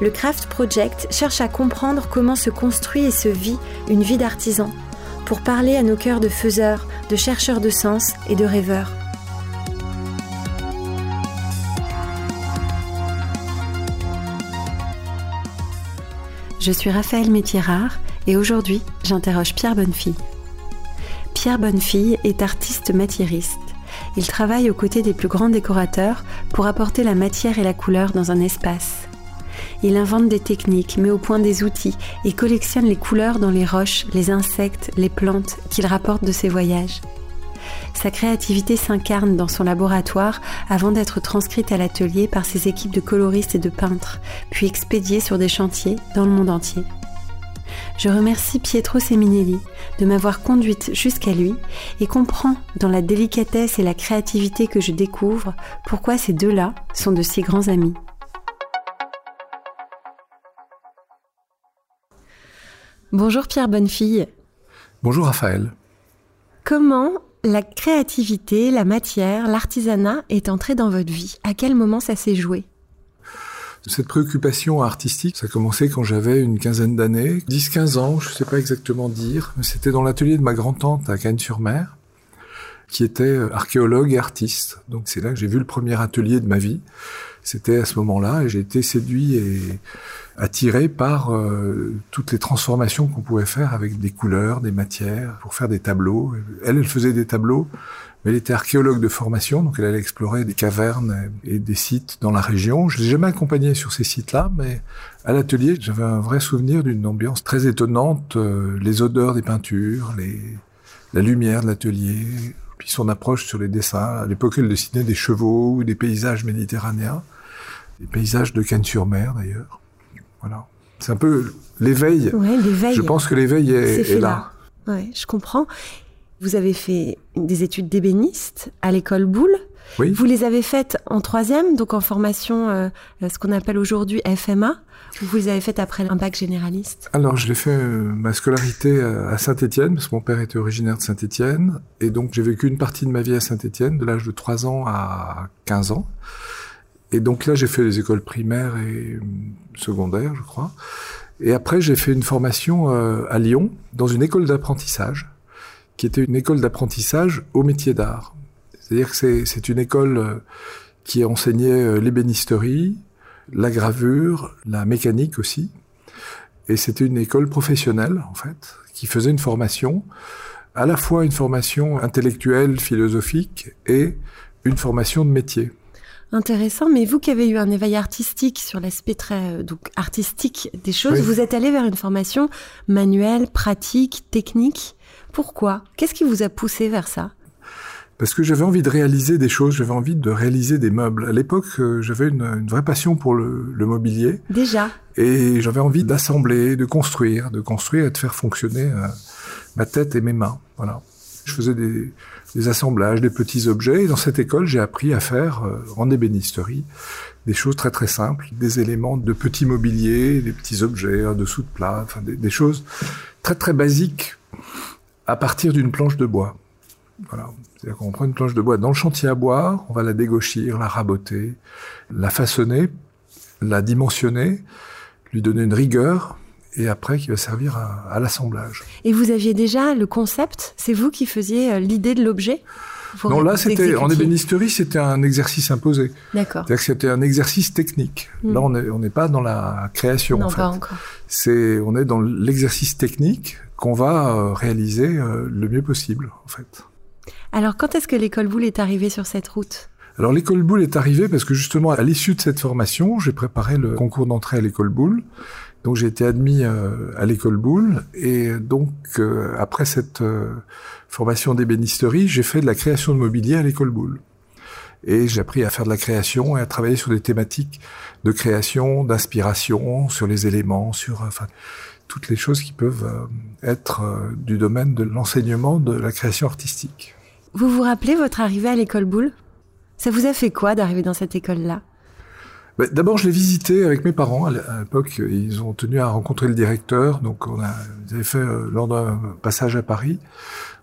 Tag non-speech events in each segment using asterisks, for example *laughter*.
le Craft Project cherche à comprendre comment se construit et se vit une vie d'artisan pour parler à nos cœurs de faiseurs, de chercheurs de sens et de rêveurs. Je suis Raphaël Métierard et aujourd'hui j'interroge Pierre Bonnefille. Pierre Bonnefille est artiste matiériste. Il travaille aux côtés des plus grands décorateurs pour apporter la matière et la couleur dans un espace. Il invente des techniques, met au point des outils et collectionne les couleurs dans les roches, les insectes, les plantes qu'il rapporte de ses voyages. Sa créativité s'incarne dans son laboratoire avant d'être transcrite à l'atelier par ses équipes de coloristes et de peintres, puis expédiée sur des chantiers dans le monde entier. Je remercie Pietro Seminelli de m'avoir conduite jusqu'à lui et comprends dans la délicatesse et la créativité que je découvre pourquoi ces deux-là sont de si grands amis. Bonjour Pierre Bonnefille. Bonjour Raphaël. Comment la créativité, la matière, l'artisanat est entré dans votre vie? À quel moment ça s'est joué? Cette préoccupation artistique, ça a commencé quand j'avais une quinzaine d'années, 10-15 ans, je ne sais pas exactement dire, mais c'était dans l'atelier de ma grand-tante à Cannes-sur-Mer, qui était archéologue et artiste. Donc c'est là que j'ai vu le premier atelier de ma vie. C'était à ce moment-là et j'ai été séduit et attiré par euh, toutes les transformations qu'on pouvait faire avec des couleurs, des matières, pour faire des tableaux. Elle, elle faisait des tableaux, mais elle était archéologue de formation, donc elle allait explorer des cavernes et des sites dans la région. Je l'ai jamais accompagnée sur ces sites-là, mais à l'atelier, j'avais un vrai souvenir d'une ambiance très étonnante, euh, les odeurs des peintures, les, la lumière de l'atelier, puis son approche sur les dessins. À l'époque, elle dessinait des chevaux ou des paysages méditerranéens, des paysages de Cannes-sur-Mer d'ailleurs. Voilà. C'est un peu l'éveil. Je pense que l'éveil est, là. Ouais, je comprends. Vous avez fait des études d'ébéniste à l'école Boulle. Oui. Vous les avez faites en troisième, donc en formation, euh, ce qu'on appelle aujourd'hui FMA. Vous les avez faites après un bac généraliste? Alors, je l'ai fait euh, ma scolarité à Saint-Étienne, parce que mon père était originaire de Saint-Étienne. Et donc, j'ai vécu une partie de ma vie à Saint-Étienne, de l'âge de 3 ans à 15 ans. Et donc là, j'ai fait les écoles primaires et euh, secondaires, je crois. Et après, j'ai fait une formation euh, à Lyon, dans une école d'apprentissage, qui était une école d'apprentissage au métier d'art. C'est-à-dire que c'est une école euh, qui enseignait l'ébénisterie, la gravure, la mécanique aussi. Et c'était une école professionnelle, en fait, qui faisait une formation, à la fois une formation intellectuelle, philosophique, et une formation de métier. Intéressant, mais vous qui avez eu un éveil artistique sur l'aspect très euh, donc artistique des choses, vous êtes allé vers une formation manuelle, pratique, technique. Pourquoi? Qu'est-ce qui vous a poussé vers ça? Parce que j'avais envie de réaliser des choses, j'avais envie de réaliser des meubles. À l'époque, euh, j'avais une, une, vraie passion pour le, le mobilier. Déjà. Et j'avais envie d'assembler, de construire, de construire et de faire fonctionner euh, ma tête et mes mains. Voilà. Je faisais des, des assemblages, des petits objets. Et dans cette école, j'ai appris à faire euh, en ébénisterie des choses très très simples, des éléments de petits mobiliers, des petits objets, un dessous de plat, enfin des, des choses très très basiques à partir d'une planche de bois. Voilà. C'est-à-dire qu'on prend une planche de bois dans le chantier à bois, on va la dégauchir, la raboter, la façonner, la dimensionner, lui donner une rigueur, et après qui va servir à, à l'assemblage. Et vous aviez déjà le concept? C'est vous qui faisiez euh, l'idée de l'objet? Non, là, c'était en ébénisterie, c'était un exercice imposé. D'accord. C'est-à-dire que c'était un exercice technique. Mm. Là, on n'est on n'est pas dans la création. Non, en fait. pas encore. C'est, on est dans l'exercice technique qu'on va euh, réaliser euh, le mieux possible, en fait. Alors, quand est-ce que l'école Boulle est arrivée sur cette route? Alors l'école Boulle est arrivée parce que justement à l'issue de cette formation, j'ai préparé le concours d'entrée à l'école Boulle donc j'ai été admis euh, à l'école Boulle et donc euh, après cette euh, formation d'ébénisterie, j'ai fait de la création de mobilier à l'école Boulle. Et j'ai appris à faire de la création et à travailler sur des thématiques de création, d'inspiration, sur les éléments, sur enfin toutes les choses qui peuvent être du domaine de l'enseignement de la création artistique. Vous vous rappelez votre arrivée à l'école Boulle? Ça vous a fait quoi d'arriver dans cette école-là? Bah, D'abord, je l'ai visité avec mes parents. À l'époque, ils ont tenu à rencontrer le directeur. Donc, on a, fait, euh, lors d'un passage à Paris,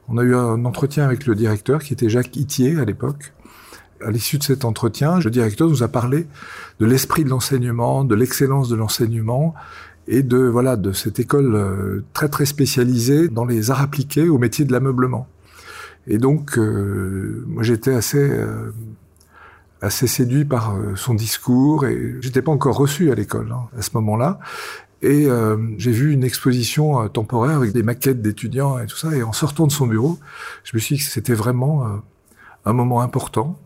on a eu un entretien avec le directeur, qui était Jacques Itier à l'époque. À l'issue de cet entretien, le directeur nous a parlé de l'esprit de l'enseignement, de l'excellence de l'enseignement et de voilà de cette école euh, très très spécialisée dans les arts appliqués au métier de l'ameublement. Et donc, euh, moi, j'étais assez euh, assez séduit par euh, son discours et j'étais pas encore reçu à l'école hein, à ce moment-là. Et j'ai vu une exposition temporaire avec des maquettes d'étudiants et tout ça. Et en sortant de son bureau, je me suis dit que c'était vraiment un moment important.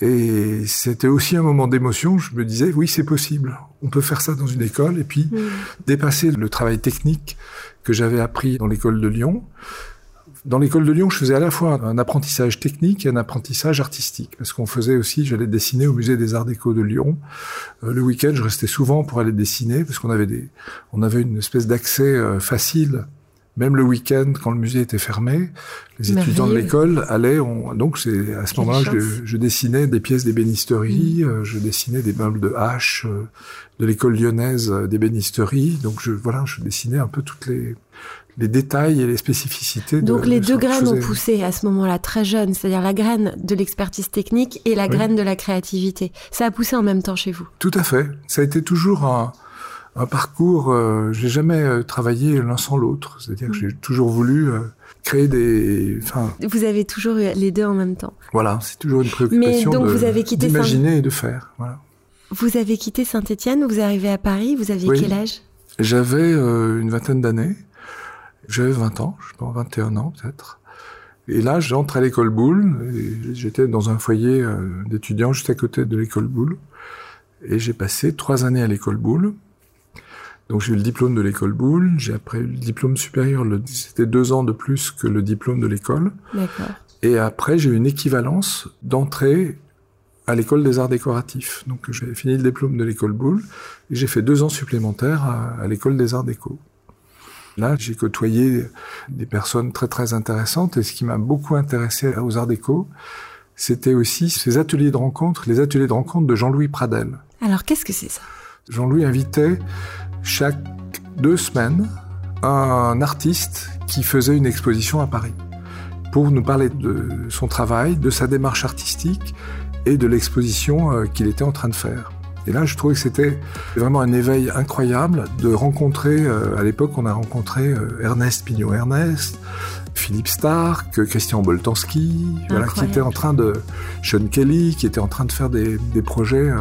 Et c'était aussi un moment d'émotion. Je me disais, oui, c'est possible. On peut faire ça dans une école et puis mmh. dépasser le travail technique que j'avais appris dans l'école de Lyon dans l'école de Lyon, je faisais à la fois un apprentissage technique et un apprentissage artistique, parce qu'on faisait aussi, j'allais dessiner au musée des Arts Déco de Lyon. Euh, le week-end, je restais souvent pour aller dessiner, parce qu'on avait des, on avait une espèce d'accès euh, facile, même le week-end quand le musée était fermé. Les étudiants de l'école allaient, donc c'est à ce moment-là, je, je, dessinais des pièces d'ébénisterie, mmh. euh, je dessinais des meubles de hache de l'école lyonnaise d'ébénisterie. Donc je, voilà, je dessinais un peu toutes les les détails et les spécificités. Donc les deux graines ont poussé à ce moment-là, très jeune, c'est-à-dire la graine de l'expertise technique et la graine de la créativité. Ça a poussé en même temps chez vous. Tout à fait. Ça a été toujours un, un parcours. Euh, j'ai jamais euh, travaillé l'un sans l'autre. C'est-à-dire que j'ai mm. toujours voulu euh, créer des. Enfin. Vous avez toujours eu les deux en même temps. Voilà, c'est toujours une préoccupation. Mais donc vous avez quitté d'imaginer et de faire. Voilà. Vous avez quitté Saint-Étienne. Vous arrivez à Paris. Vous aviez quel âge? J'avais une vingtaine d'années. J'avais 20 ans, je pense 21 ans peut-être. Et là, j'entre à l'école Boulle. J'étais dans un foyer euh, d'étudiants juste à côté de l'école Boulle. Et j'ai passé trois années à l'école Boulle. Donc j'ai eu le diplôme de l'école Boulle. J'ai après eu le diplôme supérieur. C'était deux ans de plus que le diplôme de l'école. Et après, j'ai eu une équivalence d'entrée à l'école des arts décoratifs. Donc j'ai fini le diplôme de l'école Boulle et j'ai fait deux ans supplémentaires à, à l'école des arts déco. Là, j'ai côtoyé des personnes très très intéressantes et ce qui m'a beaucoup intéressé aux Arts Déco, c'était aussi ces ateliers de rencontre, les ateliers de rencontre de Jean-Louis Pradel. Alors qu'est-ce que c'est ça? Jean-Louis invitait chaque deux semaines un artiste qui faisait une exposition à Paris pour nous parler de son travail, de sa démarche artistique et de l'exposition euh, qu'il était en train de faire. Et là, je trouvais que c'était vraiment un éveil incroyable de rencontrer, euh, à l'époque, on a rencontré euh, Ernest Pignot-Ernest, Philippe Stark, Christian Boltanski, voilà, qui était en train de, Sean Kelly, qui était en train de faire des, des projets, euh,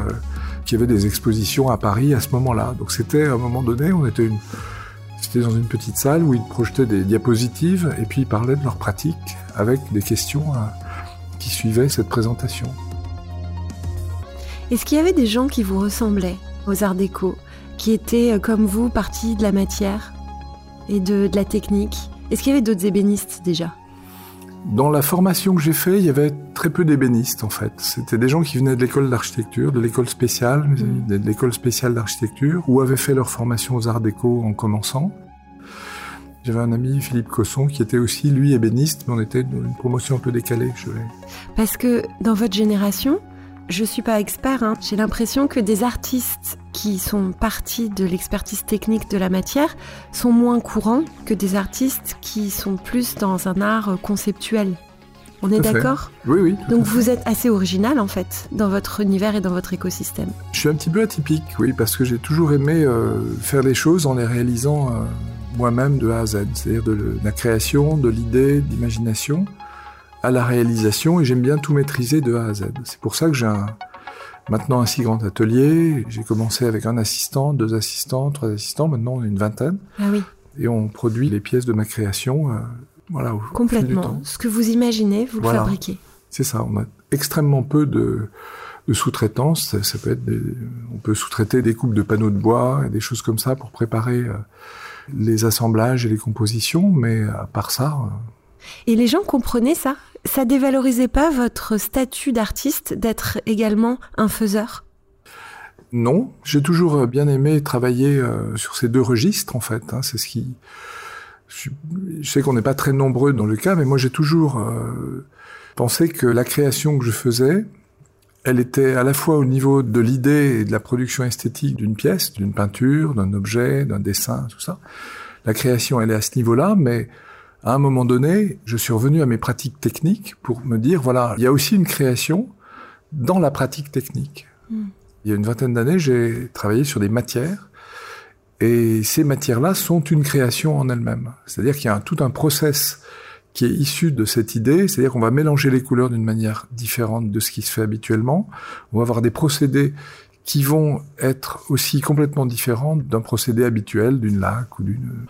qui avaient des expositions à Paris à ce moment-là. Donc c'était, à un moment donné, on était une, c'était dans une petite salle où ils projetaient des diapositives et puis ils parlaient de leur pratique avec des questions qui suivaient cette présentation. Est-ce qu'il y avait des gens qui vous ressemblaient aux arts déco, qui étaient euh, comme vous partis de la matière et de, la technique? Est-ce qu'il y avait d'autres ébénistes déjà? Dans la formation que j'ai fait, il y avait très peu d'ébénistes en fait. C'était des gens qui venaient de l'école d'architecture, de l'école spéciale, mmh. de l'école spéciale d'architecture, ou avaient fait leur formation aux arts déco en commençant. J'avais un ami, Philippe Cosson, qui était aussi, lui, ébéniste, mais on était dans une promotion un peu décalée. Je Parce que dans votre génération, je suis pas expert, hein. j'ai l'impression que des artistes qui sont partis de l'expertise technique de la matière sont moins courants que des artistes qui sont plus dans un art conceptuel. On est d'accord? Oui, oui. Donc vous êtes assez original en fait dans votre univers et dans votre écosystème. Je suis un petit peu atypique, oui, parce que j'ai toujours aimé euh, faire les choses en les réalisant euh, moi-même de A à Z, c'est-à-dire de la création, de l'idée, de l'imagination à la réalisation et j'aime bien tout maîtriser de A à Z. C'est pour ça que j'ai maintenant un si grand atelier. J'ai commencé avec un assistant, deux assistants, trois assistants. Maintenant, on est une vingtaine. Ah oui. Et on produit les pièces de ma création. Euh, voilà, Complètement. Ce que vous imaginez, vous le fabriquez. C'est ça. On a extrêmement peu de, de sous-traitance. Ça, peut être on peut sous-traiter des coupes de panneaux de bois et des choses comme ça pour préparer euh, les assemblages et les compositions. Mais à part ça. Euh, et les gens comprenaient ça? Ça dévalorisait pas votre statut d'artiste d'être également un faiseur? Non, j'ai toujours bien aimé travailler euh, sur ces deux registres en fait. Hein. c'est ce qui. Je, sais qu'on n'est pas très nombreux dans le cas, mais moi j'ai toujours euh, pensé que la création que je faisais, elle était à la fois au niveau de l'idée et de la production esthétique d'une pièce, d'une peinture, d'un objet, d'un dessin, tout ça. La création, elle est à ce niveau-là, mais à un moment donné, je suis revenu à mes pratiques techniques pour me dire, voilà, il y a aussi une création dans la pratique technique. Hmm. Il y a une vingtaine d'années, j'ai travaillé sur des matières, et ces matières-là sont une création en elles-mêmes. C'est-à-dire qu'il y a tout un process qui est issu de cette idée, c'est-à-dire qu'on va mélanger les couleurs d'une manière différente de ce qui se fait habituellement. On va avoir des procédés qui vont être aussi complètement différents d'un procédé habituel, d'une laque ou d'une...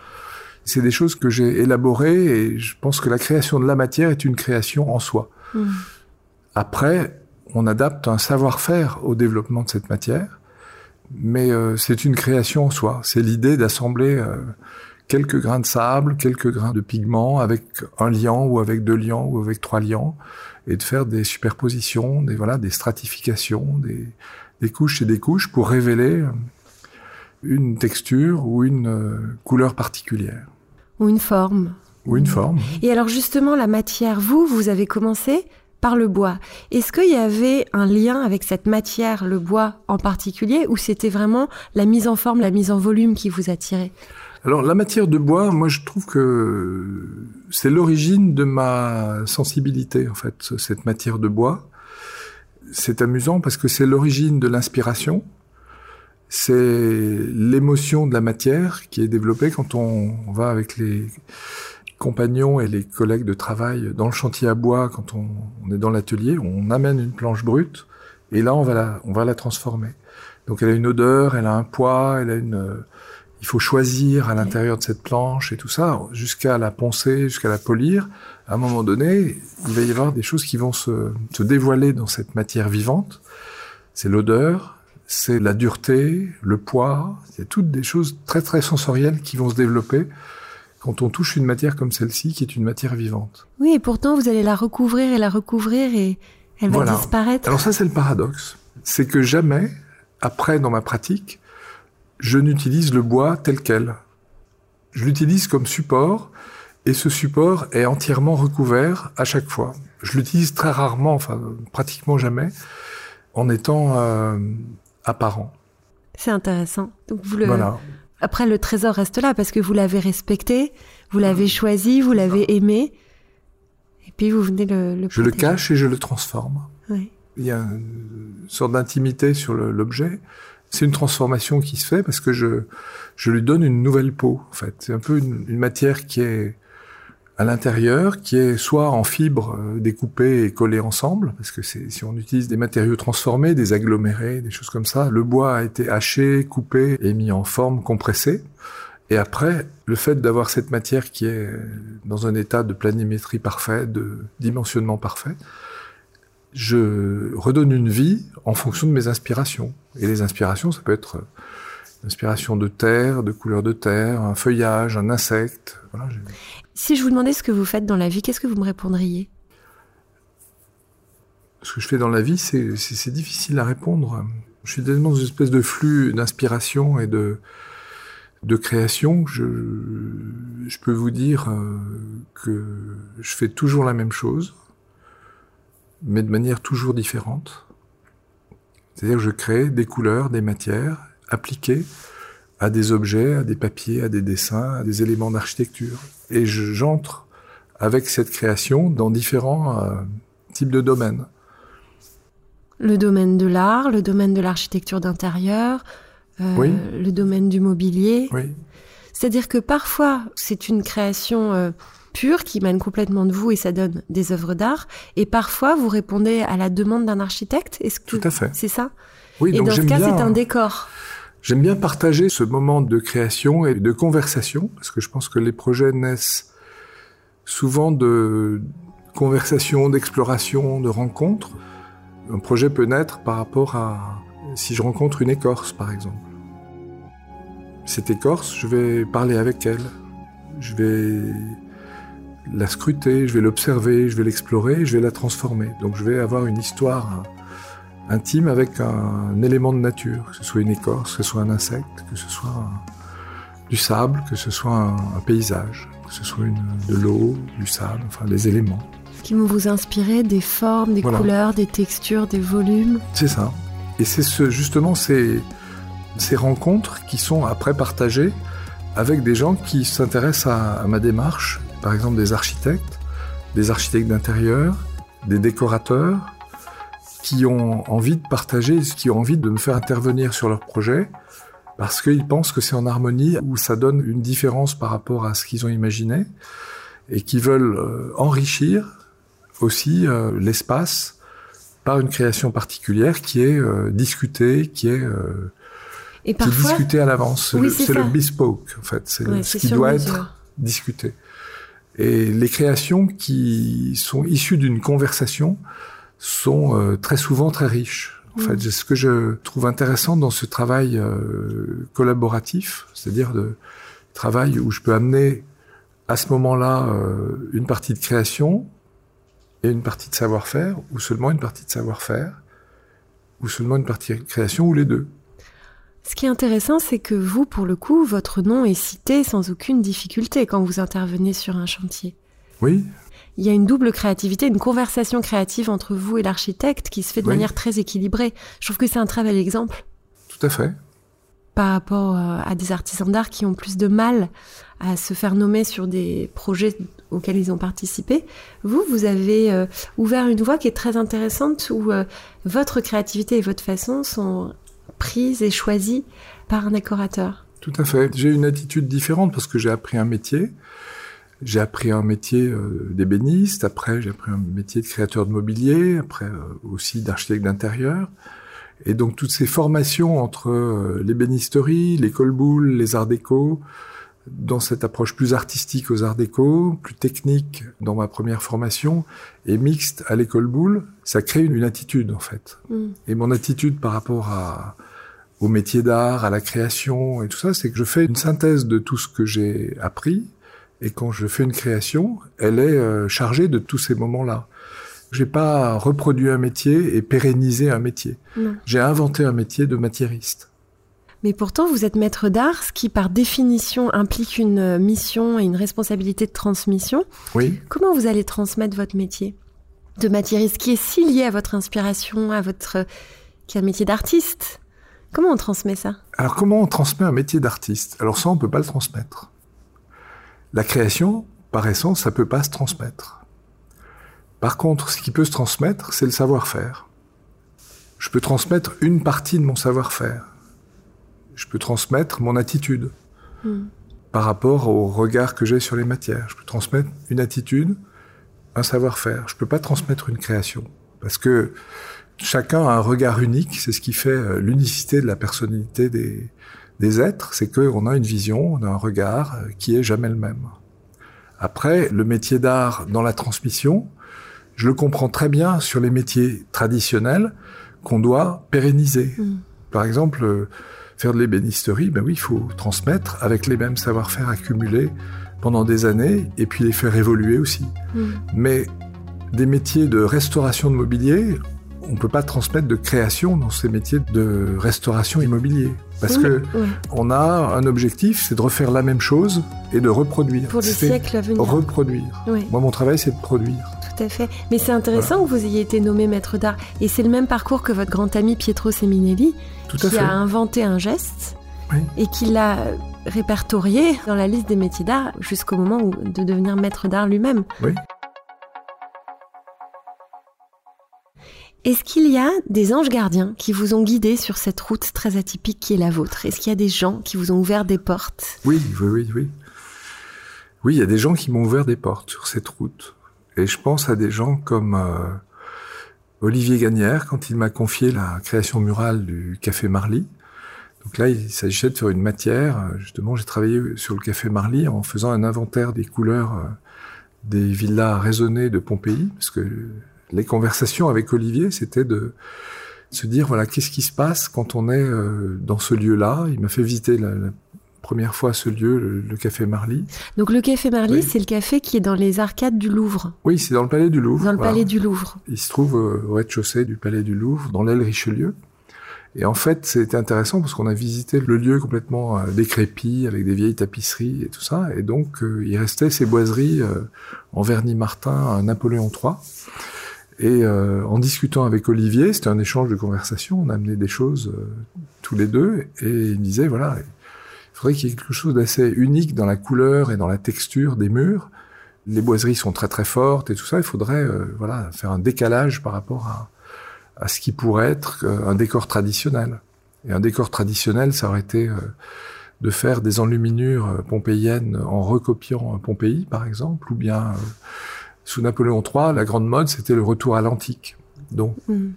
C'est des choses que j'ai élaborées et je pense que la création de la matière est une création en soi. Hmm. Après, on adapte un savoir-faire au développement de cette matière, mais euh, c'est une création en soi. C'est l'idée d'assembler euh, quelques grains de sable, quelques grains de pigments avec un liant ou avec deux liants ou avec trois liants et de faire des superpositions, des voilà, des stratifications, des, des couches et des couches pour révéler euh, une texture ou une couleur particulière. Ou une forme. Ou une forme. Et alors justement, la matière, vous, vous avez commencé par le bois. Est-ce qu'il y avait un lien avec cette matière, le bois en particulier, ou c'était vraiment la mise en forme, la mise en volume qui vous attirait? Alors la matière de bois, moi je trouve que c'est l'origine de ma sensibilité en fait, cette matière de bois. C'est amusant parce que c'est l'origine de l'inspiration, c'est l'émotion de la matière qui est développée quand on, va avec les compagnons et les collègues de travail dans le chantier à bois, quand on, est dans l'atelier, on amène une planche brute et là on va la, on va la transformer. Donc elle a une odeur, elle a un poids, elle a une il faut choisir à l'intérieur de cette planche et tout ça, jusqu'à la poncer, jusqu'à la polir. À un moment donné, il va y avoir des choses qui vont se, se dévoiler dans cette matière vivante. C'est l'odeur, c'est la dureté, le poids. Il y a toutes des choses très très sensorielles qui vont se développer quand on touche une matière comme celle-ci, qui est une matière vivante. Oui, et pourtant vous allez la recouvrir et la recouvrir et elle va disparaître. Alors ça, c'est le paradoxe. C'est que jamais, après dans ma pratique, je n'utilise le bois tel quel. Je l'utilise comme support et ce support est entièrement recouvert à chaque fois. Je l'utilise très rarement, enfin pratiquement jamais, en étant euh, apparent. C'est intéressant. Donc vous le... Après, le trésor reste là parce que vous l'avez respecté, vous l'avez choisi, vous l'avez aimé, et puis vous venez le. le je le cache et je le transforme. Oui. Il y a une sorte d'intimité sur l'objet c'est une transformation qui se fait parce que je, je lui donne une nouvelle peau, en fait. C'est un peu une, matière qui est à l'intérieur, qui est soit en fibres euh, découpées et collées ensemble, parce que si on utilise des matériaux transformés, des agglomérés, des choses comme ça, le bois a été haché, coupé et mis en forme compressée. Et après, le fait d'avoir cette matière qui est dans un état de planimétrie parfait, de dimensionnement parfait, je redonne une vie en fonction de mes inspirations. Et les inspirations, ça peut être l'inspiration de terre, de couleur de terre, un feuillage, un insecte. Si je vous demandais ce que vous faites dans la vie, qu'est-ce que vous me répondriez? Ce que je fais dans la vie, c'est difficile à répondre. Je suis tellement dans une espèce de flux d'inspiration et de, de création je peux vous dire euh, que je fais toujours la même chose mais de manière toujours différente. C'est-à-dire que je crée des couleurs, des matières appliquées à des objets, à des papiers, à des dessins, à des éléments d'architecture. Et j'entre avec cette création dans différents euh, types de domaines. Le domaine de l'art, le domaine de l'architecture d'intérieur, euh, le domaine du mobilier. Oui. C'est-à-dire que parfois, c'est une création euh, pure qui mène complètement de vous et ça donne des œuvres d'art. Et parfois, vous répondez à la demande d'un architecte. Est-ce que Tout à fait. C'est ça? Oui. Et donc dans ce cas, c'est un décor. J'aime bien partager ce moment de création et de conversation parce que je pense que les projets naissent souvent de conversations, d'exploration, de rencontres. Un projet peut naître par rapport à si je rencontre une écorce, par exemple. Cette écorce, je vais parler avec elle. Je vais la scruter, je vais l'observer, je vais l'explorer, je vais la transformer. Donc je vais avoir une histoire intime avec un, élément de nature, que ce soit une écorce, que ce soit un insecte, que ce soit du sable, que ce soit un, paysage, que ce soit une, de l'eau, du sable, enfin des éléments. Qui vont vous inspirer des formes, des couleurs, des textures, des volumes. C'est ça. Et c'est ce, justement ces, ces rencontres qui sont après partagées avec des gens qui s'intéressent à, à ma démarche, par exemple des architectes, des architectes d'intérieur, des décorateurs, qui ont envie de partager, qui ont envie de me faire intervenir sur leur projet, parce qu'ils pensent que c'est en harmonie, ou ça donne une différence par rapport à ce qu'ils ont imaginé, et qui veulent euh, enrichir aussi euh, l'espace par une création particulière qui est euh, discutée, qui est, et discutée à l'avance. c'est le, bespoke, en fait. C'est ce qui doit être discuté. Et les créations qui sont issues d'une conversation sont très souvent très riches. En fait, mm. ce que je trouve intéressant dans ce travail euh, collaboratif, c'est-à-dire de travail où je peux amener à ce moment-là euh, une partie de création et une partie de savoir-faire, ou seulement une partie de savoir-faire, ou seulement une partie de création, ou les deux. Ce qui est intéressant, c'est que vous, pour le coup, votre nom est cité sans aucune difficulté quand vous intervenez sur un chantier. Oui, il y a une double créativité, une conversation créative entre vous et l'architecte qui se fait de manière très équilibrée. Je trouve que c'est un très bel exemple. Tout à fait. Par rapport euh, à des artisans d'art qui ont plus de mal à se faire nommer sur des projets auxquels ils ont participé. Vous, vous avez euh, ouvert une voie qui est très intéressante où euh, votre créativité et votre façon sont prises et choisies par un décorateur. Tout à fait. J'ai une attitude différente parce que j'ai appris un métier. J'ai appris un métier euh, d'ébéniste, après j'ai appris un métier de créateur de mobilier, après euh, aussi d'architecte d'intérieur. Et donc toutes ces formations entre euh, l'ébénisterie, les colboules, les arts déco, dans cette approche plus artistique aux arts déco, plus technique dans ma première formation, et mixte à l'école boule, ça crée une, attitude en fait. Mm. Et mon attitude par rapport à, au métier d'art, à la création et tout ça, c'est que je fais une synthèse de tout ce que j'ai appris et quand je fais une création, elle est euh, chargée de tous ces moments-là. J'ai pas reproduit un métier et pérennisé un métier. J'ai inventé un métier de matiériste. Mais pourtant, vous êtes maître d'art, ce qui par définition implique une mission et une responsabilité de transmission. Oui. Comment vous allez transmettre votre métier de matiériste, qui est si lié à votre inspiration, à votre, qui est un métier d'artiste? Comment on transmet ça? Alors comment on transmet un métier d'artiste? Alors ça, on peut pas le transmettre. La création, par essence, ça peut pas se transmettre. Par contre, ce qui peut se transmettre, c'est le savoir-faire. Je peux transmettre une partie de mon savoir-faire. Je peux transmettre mon attitude hmm. par rapport au regard que j'ai sur les matières. Je peux transmettre une attitude, un savoir-faire. Je peux pas transmettre une création parce que chacun a un regard unique. C'est ce qui fait euh, l'unicité de la personnalité des, des êtres, c'est qu'on a une vision, on a un regard euh, qui est jamais le même. Après, le métier d'art dans la transmission, je le comprends très bien sur les métiers traditionnels qu'on doit pérenniser. Mm. Par exemple, euh, faire de l'ébénisterie, ben oui, il faut transmettre avec les mêmes savoir-faire accumulés pendant des années et puis les faire évoluer aussi. Mm. Mais des métiers de restauration de mobilier, on peut pas transmettre de création dans ces métiers de restauration immobilier. Parce que on a un objectif, c'est de refaire la même chose et de reproduire. Pour les siècles à venir. Reproduire. Moi, mon travail, c'est de produire. Tout à fait. Mais c'est intéressant que vous ayez été nommé maître d'art. Et c'est le même parcours que votre grand ami Pietro Seminelli, qui a inventé un geste et qui l'a répertorié dans la liste des métiers d'art jusqu'au moment où, de devenir maître d'art lui-même. Oui. Est-ce qu'il y a des anges gardiens qui vous ont guidé sur cette route très atypique qui est la vôtre? Est-ce qu'il y a des gens qui vous ont ouvert des portes? Oui, oui, oui, oui. Oui, il y a des gens qui m'ont ouvert des portes sur cette route. Et je pense à des gens comme euh, Olivier Gagnère, quand il m'a confié la création murale du Café Marly. Donc là, il s'agissait de faire une matière. Justement, j'ai travaillé sur le Café Marly en faisant un inventaire des couleurs euh, des villas raisonnées de Pompéi, parce que les conversations avec Olivier, c'était de se dire voilà qu'est-ce qui se passe quand on est euh, dans ce lieu-là? Il m'a fait visiter la, première fois ce lieu, le, café Marly. Donc le café Marly, c'est le café qui est dans les arcades du Louvre. Oui, c'est dans le palais du Louvre. Dans le palais du Louvre. Il se trouve euh, au rez-de-chaussée du palais du Louvre, dans l'aile Richelieu. Et en fait, c'était intéressant parce qu'on a visité le lieu complètement euh, décrépit, avec des vieilles tapisseries et tout ça. Et donc, il restait ces boiseries en vernis Martin, Napoléon III. Et en discutant avec Olivier, c'était un échange de conversation, on a amené des choses tous les deux, et il me disait, voilà, il faudrait qu'il y ait quelque chose d'assez unique dans la couleur et dans la texture des murs. Les boiseries sont très très fortes et tout ça. Il faudrait euh, voilà faire un décalage par rapport à, à ce qui pourrait être euh, un décor traditionnel. Et un décor traditionnel, ça aurait été euh, de faire des enluminures pompéiennes en recopiant Pompéi, par exemple, ou bien sous Napoléon III, la grande mode, c'était le retour à l'antique. Donc, mm.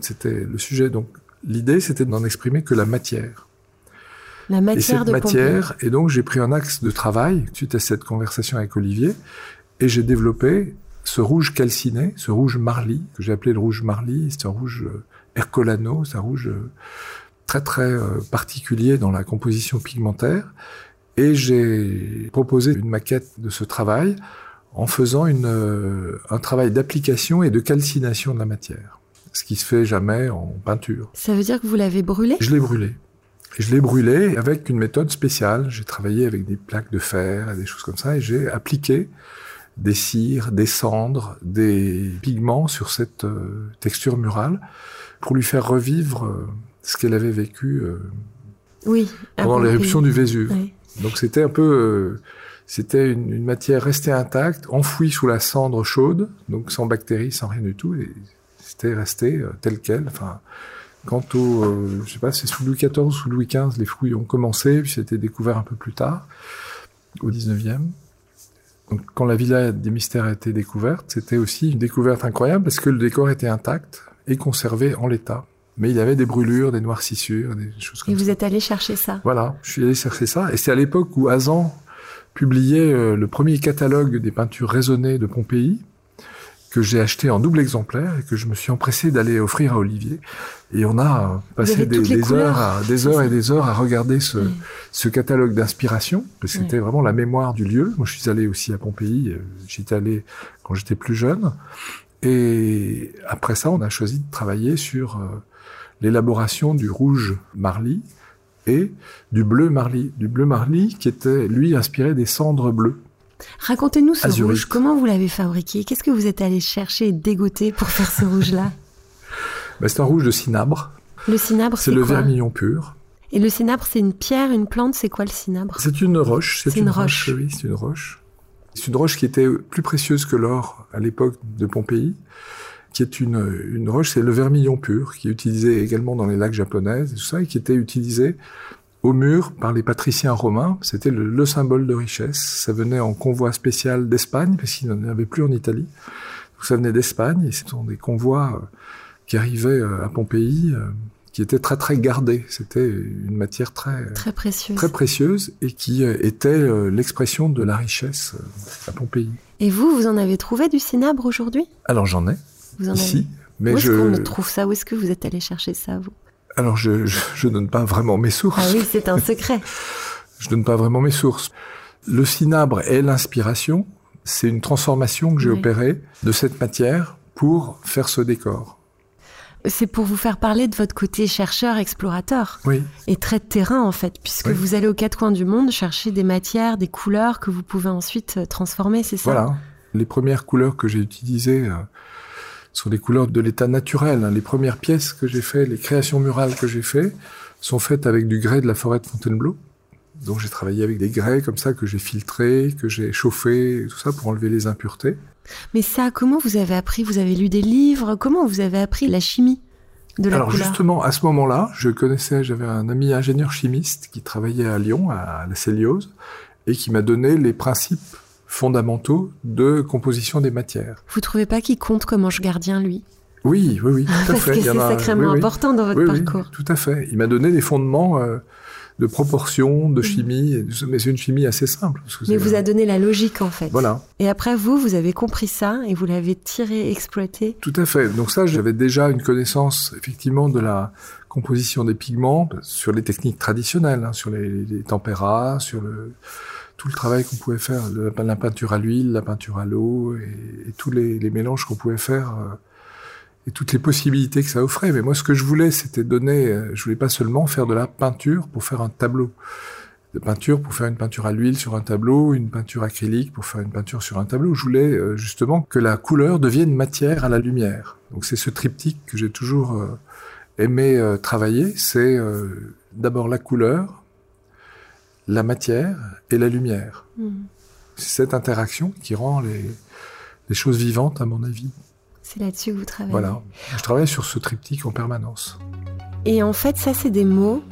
c'était le sujet. Donc, l'idée, c'était d'en exprimer que la matière. La matière et cette matière, et donc j'ai pris un axe de travail suite à cette conversation avec Olivier, et j'ai développé ce rouge calciné, ce rouge Marly, que j'ai appelé le rouge Marly, c'est un rouge euh, Ercolano, c'est un rouge euh, très très euh, particulier dans la composition pigmentaire, et j'ai proposé une maquette de ce travail en faisant une, un travail d'application et de calcination de la matière, ce qui se fait jamais en peinture. Ça veut dire que vous l'avez brûlé? Je l'ai brûlé. Et je l'ai brûlé avec une méthode spéciale. J'ai travaillé avec des plaques de fer et des choses comme ça, et j'ai appliqué des cires, des cendres, des pigments sur cette euh, texture murale pour lui faire revivre euh, ce qu'elle avait vécu euh, oui, pendant l'éruption du Vésuve. Donc c'était un peu, c'était une, une, matière restée intacte, enfouie sous la cendre chaude, donc sans bactéries, sans rien du tout, et c'était resté tel quel. Enfin, Quant au, euh, je sais pas, c'est sous Louis XIV ou sous Louis XV, les fruits ont commencé, puis c'était découvert un peu plus tard, au XIXe. Donc, quand la villa des mystères a été découverte, c'était aussi une découverte incroyable parce que le décor était intact et conservé en l'état. Mais il y avait des brûlures, des noircissures, des choses comme ça. Et vous êtes allé chercher ça Voilà, je suis allé chercher ça. Et c'est à l'époque où Azan publiait euh, le premier catalogue des peintures raisonnées de Pompéi, que j'ai acheté en double exemplaire et que je me suis empressé d'aller offrir à Olivier. Et on a passé des, heures, à, des heures et des heures à regarder ce, ce catalogue d'inspiration, parce que c'était vraiment la mémoire du lieu. Moi, je suis allé aussi à Pompéi. Euh, j'étais allé quand j'étais plus jeune. Et après ça, on a choisi de travailler sur euh, l'élaboration du rouge Marly et du bleu Marly. Du bleu Marly qui était, lui, inspiré des cendres bleues. Racontez-nous ce rouge. Comment vous l'avez fabriqué? Qu'est-ce que vous êtes allé chercher et dégoter pour faire ce rouge-là? *laughs* Bah, C'est un rouge de cinabre. Le cinabre, c'est le vermillon pur. Et le cinabre, c'est une pierre, une plante. C'est quoi le cinabre? C'est une roche. C'est une, roche. Oui, c'est une roche. C'est une roche qui était plus précieuse que l'or à l'époque de Pompéi, qui est une, une roche, c'est le vermillon pur, qui est utilisé également dans les lacs japonais, et tout ça, et qui était utilisé au mur par les patriciens romains. C'était le, symbole de richesse. Ça venait en convoi spécial d'Espagne, parce qu'il n'en avait plus en Italie. Donc ça venait d'Espagne, et ce sont des convois euh, qui arrivaient euh, à Pompéi, euh, qui étaient très très gardés. C'était une matière très très précieuse, très précieuse, et qui était l'expression de la richesse à Pompéi. Et vous, vous en avez trouvé du cinabre aujourd'hui? Alors j'en ai. Vous en. Mais Où est-ce qu'on trouve ça? Où est-ce que vous êtes allé chercher ça, vous? Alors, je, je, donne pas vraiment mes sources. Ah oui, c'est un *laughs* secret. je donne pas vraiment mes sources. Le cinabre est l'inspiration. C'est une transformation que j'ai opérée de cette matière pour faire ce décor. C'est pour vous faire parler de votre côté chercheur, explorateur. Oui. Et très de terrain, en fait, puisque vous allez aux quatre coins du monde chercher des matières, des couleurs que vous pouvez ensuite euh, transformer, c'est ça? Voilà. Les premières couleurs que j'ai utilisées, euh, sont des couleurs de l'état naturel. Hein. Les premières pièces que j'ai faites, les créations murales que j'ai faites, sont faites avec du grès de la forêt de Fontainebleau. Donc j'ai travaillé avec des grès comme ça que j'ai filtrés, que j'ai chauffés, tout ça pour enlever les impuretés. Mais ça, comment vous avez appris? Vous avez lu des livres? Comment vous avez appris la chimie de la Alors justement, à ce moment-là, je connaissais, j'avais un ami ingénieur chimiste qui travaillait à Lyon, à la Céliose, et qui m'a donné les principes fondamentaux de composition des matières. Vous trouvez pas qu'il compte comme ange gardien, lui? Oui, oui, oui, tout à fait. Que c'est sacrément important dans votre parcours. Oui, tout à fait. Il m'a donné des fondements euh, de proportion, de chimie, mais c'est une chimie assez simple. mais vous a donné la logique, en fait. Voilà. Et après, vous, vous avez compris ça et vous l'avez tiré, exploité Tout à fait. Donc ça, j'avais déjà une connaissance, effectivement, de la composition des pigments sur les techniques traditionnelles, hein, sur les, les, températs, sur le, tout le travail qu'on pouvait faire, la peinture à l'huile, la peinture à l'eau et, tous les, mélanges qu'on pouvait faire euh, et toutes les possibilités que ça offrait. Mais moi, ce que je voulais, c'était donner, euh, je voulais pas seulement faire de la peinture pour faire un tableau de peinture pour faire une peinture à l'huile sur un tableau, une peinture acrylique pour faire une peinture sur un tableau. Je voulais euh, justement que la couleur devienne matière à la lumière. Donc c'est ce triptyque que j'ai toujours aimé travailler. C'est d'abord la couleur, la matière et la lumière. Mmh. C'est cette interaction qui rend les, les choses vivantes, à mon avis. C'est là-dessus que vous travaillez. Voilà. Je travaille sur ce triptyque en permanence. Et en fait, ça, c'est des mots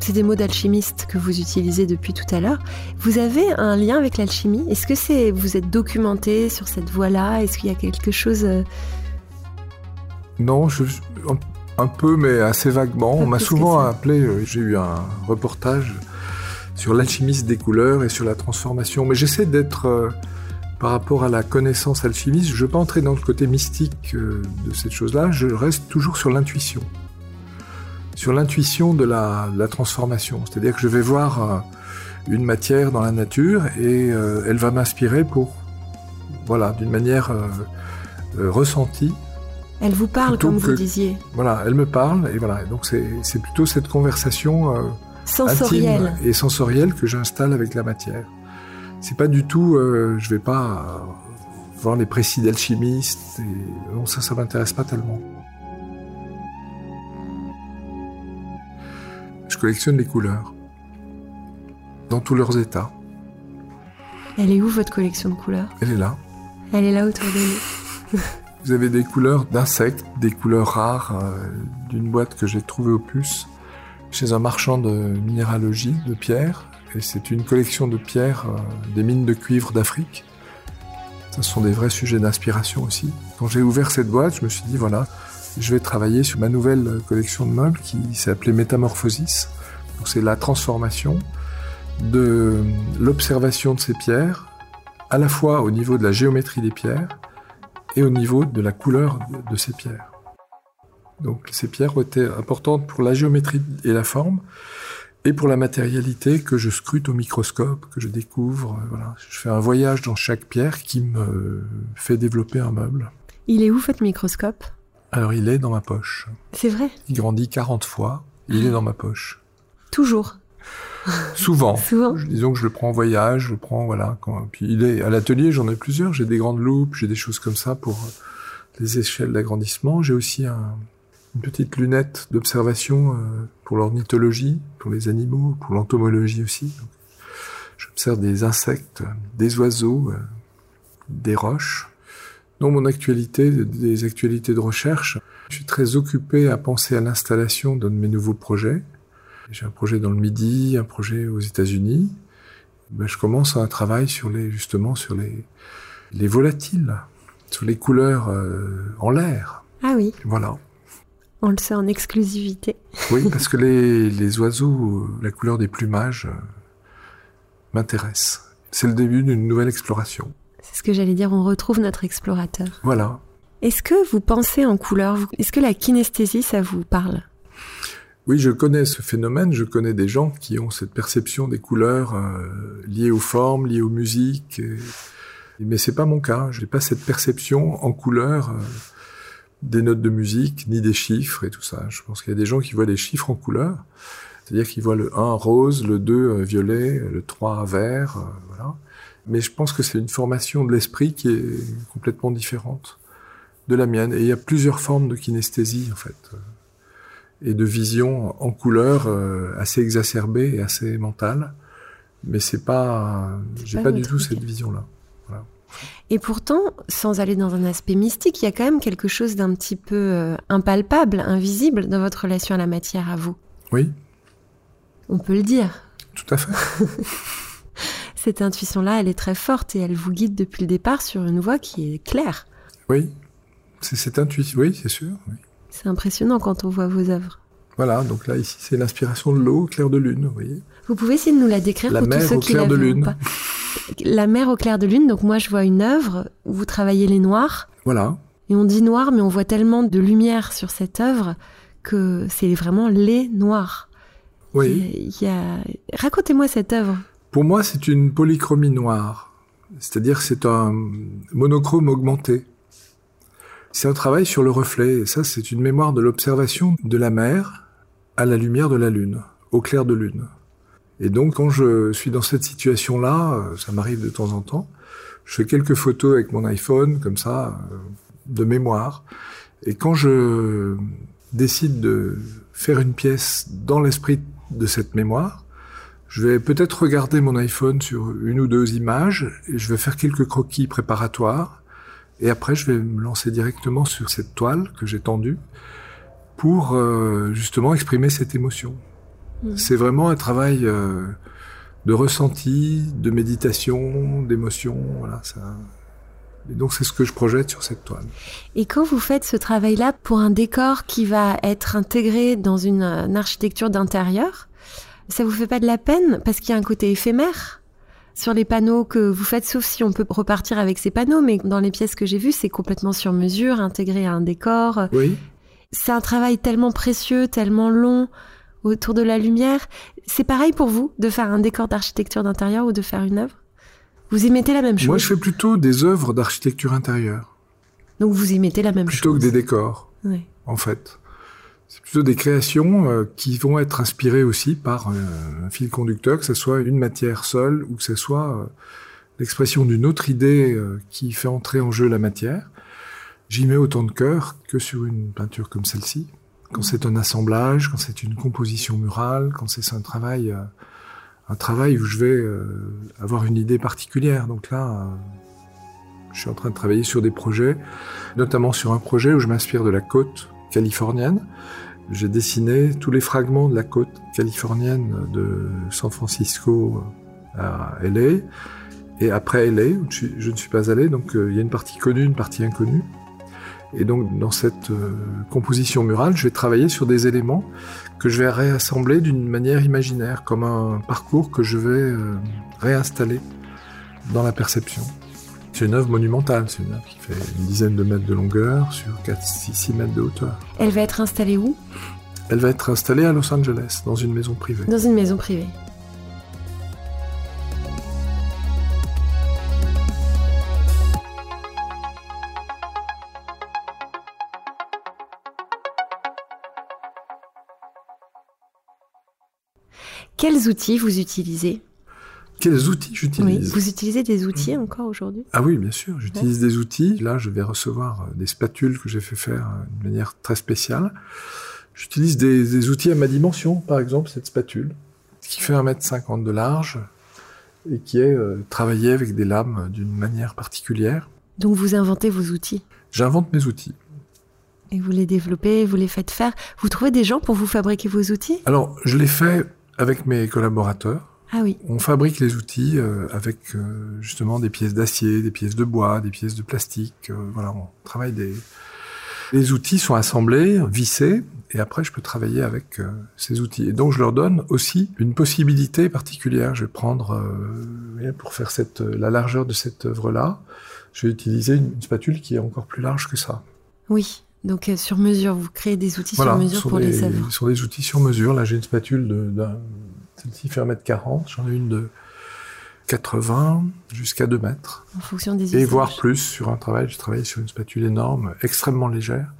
c'est des mots d'alchimiste que vous utilisez depuis tout à l'heure. Vous avez un lien avec l'alchimie? Est-ce que c'est vous êtes documenté sur cette voie-là? Est-ce qu'il y a quelque chose euh, Non, je, un, peu, mais assez vaguement. On m'a souvent appelé. Euh, j'ai eu un reportage sur l'alchimiste des couleurs et sur la transformation. Mais j'essaie d'être euh, par rapport à la connaissance alchimiste. Je ne veux pas entrer dans le côté mystique de cette chose-là. Je reste toujours sur l'intuition sur l'intuition de la, transformation. C'est-à-dire que je vais voir euh, une matière dans la nature et euh, elle va m'inspirer pour, voilà, d'une manière euh, ressentie. Elle vous parle, comme vous disiez. Voilà, elle me parle et voilà. Donc c'est plutôt cette conversation sensorielle et sensorielle que j'installe avec la matière. C'est pas du tout, je vais pas voir les précis d'alchimistes. Et... Non, ça, ça m'intéresse pas tellement. je collectionne les couleurs, dans tous leurs états. Elle est où votre collection de couleurs? Elle est là. Elle est là autour de nous. Vous avez des couleurs d'insectes, des couleurs rares euh, d'une boîte que j'ai trouvée au puce chez un marchand de minéralogie, de pierres. Et c'est une collection de pierres euh, des mines de cuivre d'Afrique. Ce sont des vrais sujets d'inspiration aussi. Quand j'ai ouvert cette boîte, je me suis dit, voilà, je vais travailler sur ma nouvelle collection de meubles qui s'est appelée Métamorphosis. C'est la transformation de l'observation de ces pierres, à la fois au niveau de la géométrie des pierres et au niveau de la couleur de ces pierres. Donc ces pierres ont été importantes pour la géométrie et la forme, et pour la matérialité que je scrute au microscope, que je découvre. Voilà. Je fais un voyage dans chaque pierre qui me fait développer un meuble. Il est où votre microscope? Alors il est dans ma poche. C'est vrai? Il grandit 40 fois, il est dans ma poche. Toujours? Souvent. *laughs* Souvent? Disons que je le prends en voyage, je le prends, voilà. Quand... Puis il est à l'atelier, j'en ai plusieurs. J'ai des grandes loupes, j'ai des choses comme ça pour les échelles d'agrandissement. J'ai aussi une petite lunette d'observation euh, pour l'ornithologie, pour les animaux, pour l'entomologie aussi. J'observe des insectes, des oiseaux, euh, des roches. Dans mon actualité, des actualités de recherche, je suis très occupé à penser à l'installation d'un de mes nouveaux projets. J'ai un projet dans le Midi, un projet aux États-Unis. Ben, je commence un travail sur les, justement, sur les, les volatiles, sur les couleurs euh, en l'air. Ah oui. Voilà. On le sait en exclusivité. oui, parce que les, les oiseaux, la couleur des plumages euh, m'intéresse. C'est le début d'une nouvelle exploration. C'est ce que j'allais dire, on retrouve notre explorateur. Voilà. Est-ce que vous pensez en couleur Est-ce que la kinesthésie, ça vous parle? Oui, je connais ce phénomène, je connais des gens qui ont cette perception des couleurs euh, liées aux formes, liées aux musiques. Et... Mais c'est pas mon cas, je n'ai pas cette perception en couleur euh, des notes de musique, ni des chiffres et tout ça. Je pense qu'il y a des gens qui voient des chiffres en couleur, c'est-à-dire qu'ils voient le 1 rose, le 2 euh, violet, le 3 vert, voilà. Mais je pense que c'est une formation de l'esprit qui est complètement différente de la mienne. Et il y a plusieurs formes de kinesthésie, en fait, euh, et de vision en couleur euh, assez exacerbée et assez mentale. Mais c'est pas, j'ai pas, du tout cette vision-là. Et pourtant, sans aller dans un aspect mystique, il y a quand même quelque chose d'un petit peu euh, impalpable, invisible dans votre relation à la matière à vous. Oui. On peut le dire. Tout à fait. *laughs* cette intuition-là, elle est très forte et elle vous guide depuis le départ sur une voie qui est claire. Oui, c'est cette intuition, oui, c'est sûr. C'est impressionnant quand on voit vos œuvres. Voilà, donc là, ici, c'est l'inspiration de l'eau au clair de lune, vous voyez. Vous pouvez essayer de nous la décrire la pour mer tous ceux au qui clair la de lune. La mer au clair de lune, donc moi, je vois une œuvre où vous travaillez les noirs. Voilà. Et on dit noir, mais on voit tellement de lumière sur cette œuvre que c'est vraiment les noirs. Oui. Il y a... Racontez-moi cette œuvre. Pour moi, c'est une polychromie noire. C'est-à-dire c'est un monochrome augmenté. C'est un travail sur le reflet. Et ça, c'est une mémoire de l'observation de la mer à la lumière de la lune, au clair de lune. Et donc, quand je suis dans cette situation-là, euh, ça m'arrive de temps en temps, je fais quelques photos avec mon iPhone, comme ça, euh, de mémoire. Et quand je décide de faire une pièce dans l'esprit de cette mémoire, je vais peut-être regarder mon iPhone sur une ou deux images et je vais faire quelques croquis préparatoires. Et après, je vais me lancer directement sur cette toile que j'ai tendue pour euh, justement exprimer cette émotion. Mmh. C'est vraiment un travail euh, de ressenti, de méditation, d'émotion. Voilà, ça. Et donc c'est ce que je projette sur cette toile. Et quand vous faites ce travail-là pour un décor qui va être intégré dans une, une architecture d'intérieur, ça vous fait pas de la peine parce qu'il y a un côté éphémère sur les panneaux que vous faites, sauf si on peut repartir avec ces panneaux, mais dans les pièces que j'ai vues, c'est complètement sur mesure, intégré à un décor. Oui. C'est un travail tellement précieux, tellement long autour de la lumière. C'est pareil pour vous de faire un décor d'architecture d'intérieur ou de faire une œuvre? Vous y mettez la même chose? Moi, je fais plutôt des œuvres d'architecture intérieure. Donc vous y mettez la même plutôt chose Plutôt que des décors, oui. en fait. C'est plutôt des créations euh, qui vont être inspirées aussi par euh, un fil conducteur, que ce soit une matière seule ou que ce soit euh, l'expression d'une autre idée qui fait entrer en jeu la matière. J'y mets autant de cœur que sur une peinture comme celle-ci. Quand c'est un assemblage, quand c'est une composition murale, quand c'est un travail, euh, un travail où je vais euh, avoir une idée particulière. Donc là, je suis en train de travailler sur des projets, notamment sur un projet où je m'inspire de la côte californienne. J'ai dessiné tous les fragments de la côte californienne de San Francisco à LA. Et après LA, où je ne suis pas allé, donc il y a une partie connue, une partie inconnue. Et donc, dans cette euh, composition murale, je vais travailler sur des éléments que je vais réassembler d'une manière imaginaire, comme un parcours que je vais euh, réinstaller dans la perception. C'est une œuvre monumentale, c'est une œuvre qui fait une dizaine de mètres de longueur sur 4-6 mètres de hauteur. Elle va être installée où? Elle va être installée à Los Angeles, dans une maison privée. Dans une maison privée. Quels outils vous utilisez Quels outils j'utilise oui, Vous utilisez des outils mmh. encore aujourd'hui? Ah oui, bien sûr, j'utilise ouais. des outils. Là, je vais recevoir des spatules que j'ai fait faire d'une manière très spéciale. J'utilise des, des, outils à ma dimension, par exemple cette spatule, qui fait 1m50 de large et qui est euh, travaillée avec des lames d'une manière particulière. Donc vous inventez vos outils? J'invente mes outils. Et vous les développez, vous les faites faire. Vous trouvez des gens pour vous fabriquer vos outils? Alors, je les fais avec mes collaborateurs. Ah oui. On fabrique les outils euh, avec euh, justement des pièces d'acier, des pièces de bois, des pièces de plastique. Euh, voilà, on travaille des. Les outils sont assemblés, vissés, et après je peux travailler avec ces outils. Et donc je leur donne aussi une possibilité particulière. Je vais prendre pour faire cette la largeur de cette œuvre-là, je vais utiliser une spatule qui est encore plus large que ça. Oui. Donc euh, sur mesure, vous créez des outils voilà, sur mesure pour des, les. Ce sont des outils sur mesure. Là, j'ai une spatule de, celle-ci fait 1m40, j'en ai une de 80 jusqu'à 2 mètres. En fonction des Et voire plus sur un travail. J'ai travaillé sur une spatule énorme, extrêmement légère,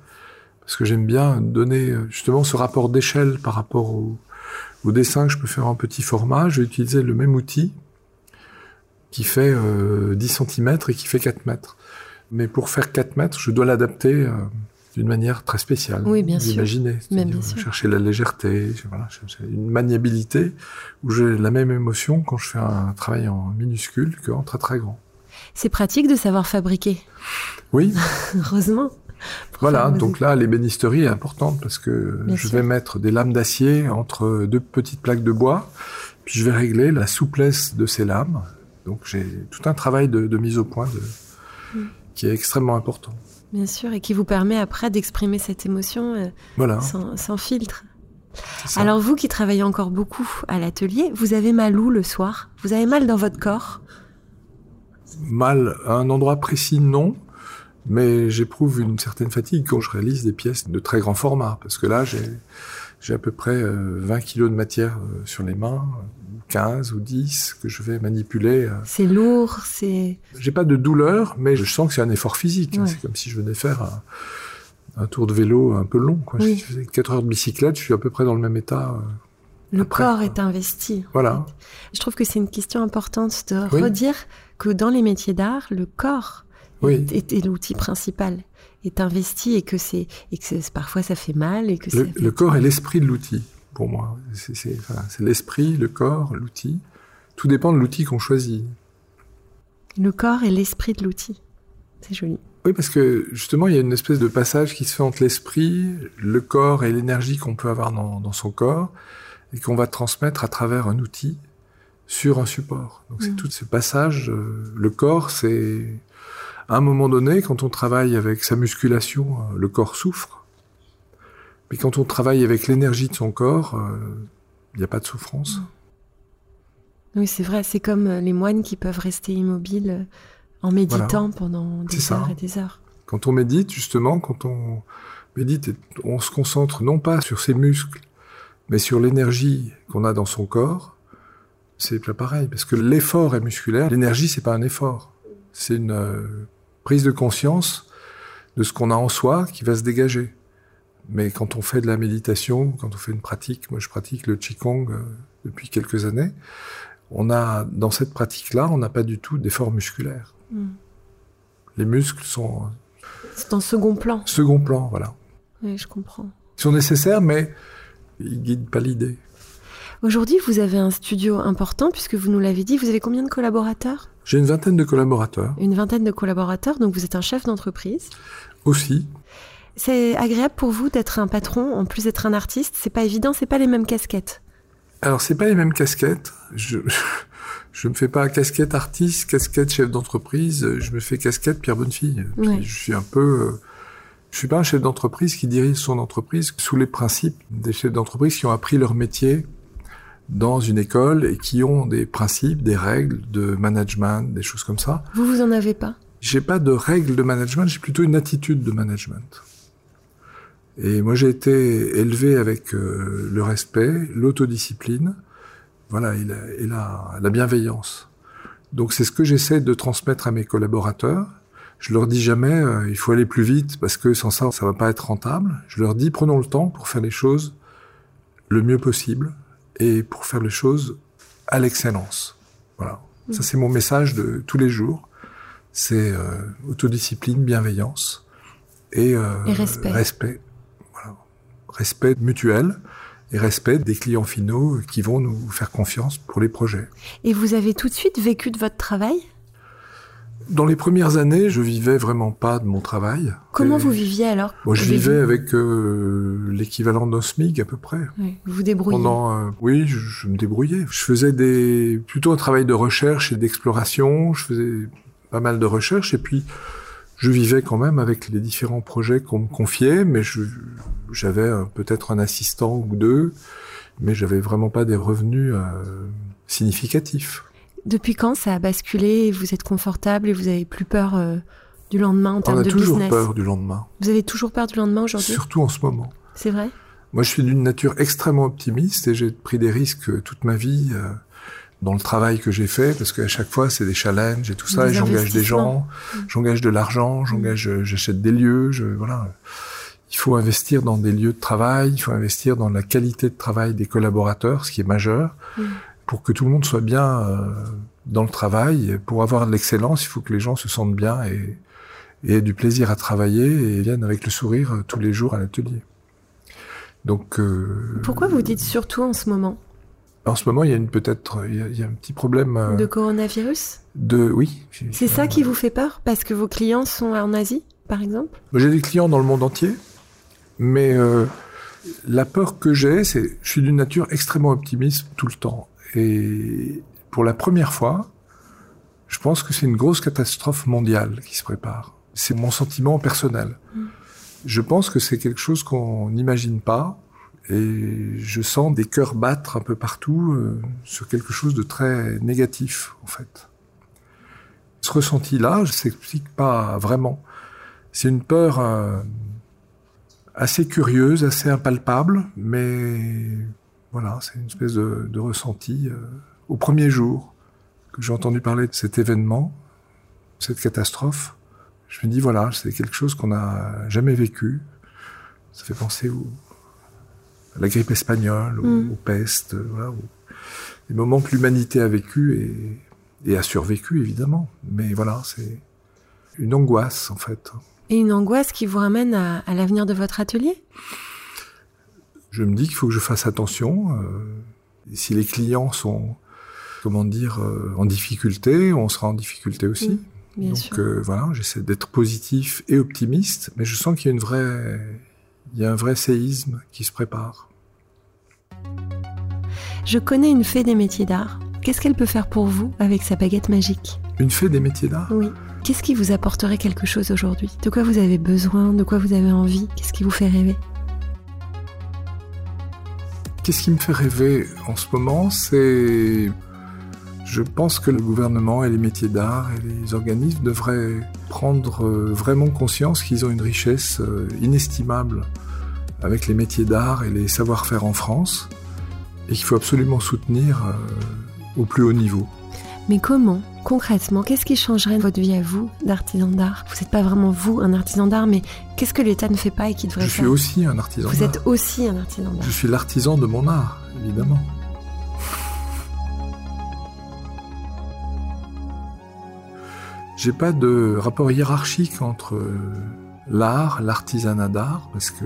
parce que j'aime bien donner justement ce rapport d'échelle par rapport au, au, dessin que je peux faire en petit format. Je vais utiliser le même outil qui fait euh, 10 cm et qui fait 4 mètres. Mais pour faire 4 mètres, je dois l'adapter euh, d'une manière très spéciale. Oui, bien sûr. Imaginer, chercher la légèreté, voilà, une maniabilité où j'ai la même émotion quand je fais un travail en minuscule qu'en très très grand. C'est pratique de savoir fabriquer. Oui. *laughs* Heureusement. Voilà, donc là, l'ébénisterie est importante parce que bien je sûr. vais mettre des lames d'acier entre deux petites plaques de bois, puis je vais régler la souplesse de ces lames. Donc j'ai tout un travail de, de mise au point de, mm. qui est extrêmement important. Bien sûr, et qui vous permet après d'exprimer cette émotion euh, voilà. sans, sans, filtre. Alors vous qui travaillez encore beaucoup à l'atelier, vous avez mal où le soir? Vous avez mal dans votre corps? Mal à un endroit précis, non. Mais j'éprouve une certaine fatigue quand je réalise des pièces de très grand format, parce que là, j'ai, j'ai à peu près 20 euh, kilos de matière euh, sur les mains, 15 ou 10 que je vais manipuler. Euh. C'est lourd, c'est... J'ai pas de douleur, mais je sens que c'est un effort physique. C'est comme si je venais faire un, tour de vélo un peu long. Quoi. Si je faisais 4 heures de bicyclette, je suis à peu près dans le même état. Le corps est investi. Voilà. Je trouve que c'est une question importante de redire que dans les métiers d'art, le corps est, l'outil principal, est investi et que c'est et que parfois ça fait mal et que le, le corps est l'esprit de l'outil pour moi. C'est l'esprit, le corps, l'outil. Tout dépend de l'outil qu'on choisit. Le corps est l'esprit de l'outil. C'est joli. Oui, parce que justement, il y a une espèce de passage qui se fait entre l'esprit, le corps et l'énergie qu'on peut avoir dans, dans son corps et qu'on va transmettre à travers un outil sur un support. Donc c'est mm. tout ce passage. Euh, le corps, c'est à un moment donné, quand on travaille avec sa musculation, euh, le corps souffre. Mais quand on travaille avec l'énergie de son corps, euh, il n'y a pas de souffrance. Oui, c'est vrai. C'est comme les moines qui peuvent rester immobiles en méditant pendant des heures et des heures. Quand on médite, justement, quand on médite, on se concentre non pas sur ses muscles, mais sur l'énergie qu'on a dans son corps, c'est pas pareil. Parce que l'effort est musculaire. L'énergie, c'est pas un effort. C'est une euh, prise de conscience de ce qu'on a en soi qui va se dégager. Mais quand on fait de la méditation, quand on fait une pratique, moi je pratique le Qigong euh, depuis quelques années, on a, dans cette pratique-là, on n'a pas du tout d'effort musculaire. Hmm. Les muscles sont... C'est en second plan. Second plan, voilà. Oui, je comprends. Ils sont nécessaires, mais il guide pas l'idée. Aujourd'hui, vous avez un studio important puisque vous nous l'avez dit. Vous avez combien de collaborateurs? J'ai une vingtaine de collaborateurs. Une vingtaine de collaborateurs, donc vous êtes un chef d'entreprise. Aussi. C'est agréable pour vous d'être un patron en plus d'être un artiste. C'est pas évident, c'est pas les mêmes casquettes. Alors c'est pas les mêmes casquettes. Je *laughs* je me fais pas casquette artiste, casquette chef d'entreprise. Je me fais casquette Pierre Bonnefille. Je suis un peu euh, je suis pas un chef d'entreprise qui dirige son entreprise sous les principes des chefs d'entreprise qui ont appris leur métier dans une école et qui ont des principes, des règles de management, des choses comme ça. Vous, vous en avez pas? J'ai pas de règles de management, j'ai plutôt une attitude de management. Et moi, j'ai été élevé avec euh, le respect, l'autodiscipline, voilà, et, la, et la, la bienveillance. Donc, c'est ce que j'essaie de transmettre à mes collaborateurs je leur dis jamais euh, il faut aller plus vite parce que sans ça ça va pas être rentable. Je leur dis prenons le temps pour faire les choses le mieux possible et pour faire les choses à l'excellence. Voilà. Mm. Ça c'est mon message de tous les jours. C'est euh, autodiscipline, bienveillance et, euh, et respect. Respect. Voilà. Respect mutuel et respect des clients finaux qui vont nous faire confiance pour les projets. Et vous avez tout de suite vécu de votre travail? Dans les premières années, je vivais vraiment pas de mon travail. Comment vous viviez alors Moi, je vivais avec euh, l'équivalent d'un SMIC à peu près. Oui, vous vous débrouillez. Pendant, euh, oui, je, je, me débrouillais. Je faisais des plutôt un travail de recherche et d'exploration. Je faisais pas mal de recherches et puis je vivais quand même avec les différents projets qu'on me confiait, mais j'avais peut-être un assistant ou deux, mais j'avais vraiment pas des revenus euh, significatifs. Depuis quand ça a basculé et vous êtes confortable et vous avez plus peur euh, du lendemain en termes de business On a toujours peur du lendemain. Vous avez toujours peur du lendemain aujourd'hui? Surtout en ce moment. C'est vrai? Moi, je suis d'une nature extrêmement optimiste et j'ai pris des risques euh, toute ma vie euh, dans le travail que j'ai fait parce qu'à chaque fois, c'est des challenges et tout ça. et j'engage des gens, j'engage de l'argent, j'engage, j'achète des lieux, je, voilà. Il faut investir dans des lieux de travail, il faut investir dans la qualité de travail des collaborateurs, ce qui est majeur. Pour que tout le monde soit bien euh, dans le travail. pour avoir de l'excellence, il faut que les gens se sentent bien et, aient du plaisir à travailler et viennent avec le sourire euh, tous les jours à l'atelier. Donc. Euh, Pourquoi vous dites surtout en ce moment? En ce moment, il y a une peut-être, il, y a un petit problème. de coronavirus? De oui. C'est ça qui vous fait peur? Parce que vos clients sont en Asie, par exemple? J'ai des clients dans le monde entier, mais la peur que j'ai, c'est, je suis d'une nature extrêmement optimiste tout le temps. Et pour la première fois, je pense que c'est une grosse catastrophe mondiale qui se prépare. C'est mon sentiment personnel. Mm. Je pense que c'est quelque chose qu'on n'imagine pas. Et je sens des cœurs battre un peu partout euh, sur quelque chose de très négatif, en fait. Ce ressenti-là, je s'explique pas vraiment. C'est une peur euh, assez curieuse, assez impalpable, mais voilà, c'est une espèce de, de ressenti. Euh, au premier jour que j'ai entendu parler de cet événement, cette catastrophe, je me dis voilà, c'est quelque chose qu'on n'a jamais vécu. Ça fait penser au, à la grippe espagnole, mm. aux, pestes, voilà, des moments que l'humanité a vécu et, et a survécu évidemment. Mais voilà, c'est une angoisse en fait. Et une angoisse qui vous ramène à, à l'avenir de votre atelier? Je me dis qu'il faut que je fasse attention. Euh, si les clients sont, comment dire, euh, en difficulté, on sera en difficulté aussi. Mmh, Donc euh, voilà, j'essaie d'être positif et optimiste, mais je sens qu'il y a une vraie, il y a un vrai séisme qui se prépare. Je connais une fée des métiers d'art. Qu'est-ce qu'elle peut faire pour vous avec sa baguette magique? Une fée des métiers d'art? Oui. Qu'est-ce qui vous apporterait quelque chose aujourd'hui? De quoi vous avez besoin? De quoi vous avez envie? Qu'est-ce qui vous fait rêver? Qu'est-ce qui me fait rêver en ce moment C'est... Je pense que le gouvernement et les métiers d'art et les organismes devraient prendre euh, vraiment conscience qu'ils ont une richesse euh, inestimable avec les métiers d'art et les savoir-faire en France et qu'il faut absolument soutenir euh, au plus haut niveau. Mais comment, concrètement, qu'est-ce qui changerait votre vie à vous d'artisan d'art? Vous n'êtes pas vraiment vous un artisan d'art, mais qu'est-ce que l'État ne fait pas et qui devrait Je faire? suis aussi un artisan Vous d'art. êtes aussi un artisan d'art. Je suis l'artisan de mon art, évidemment. J'ai pas de rapport hiérarchique entre l'art, l'artisanat d'art, parce que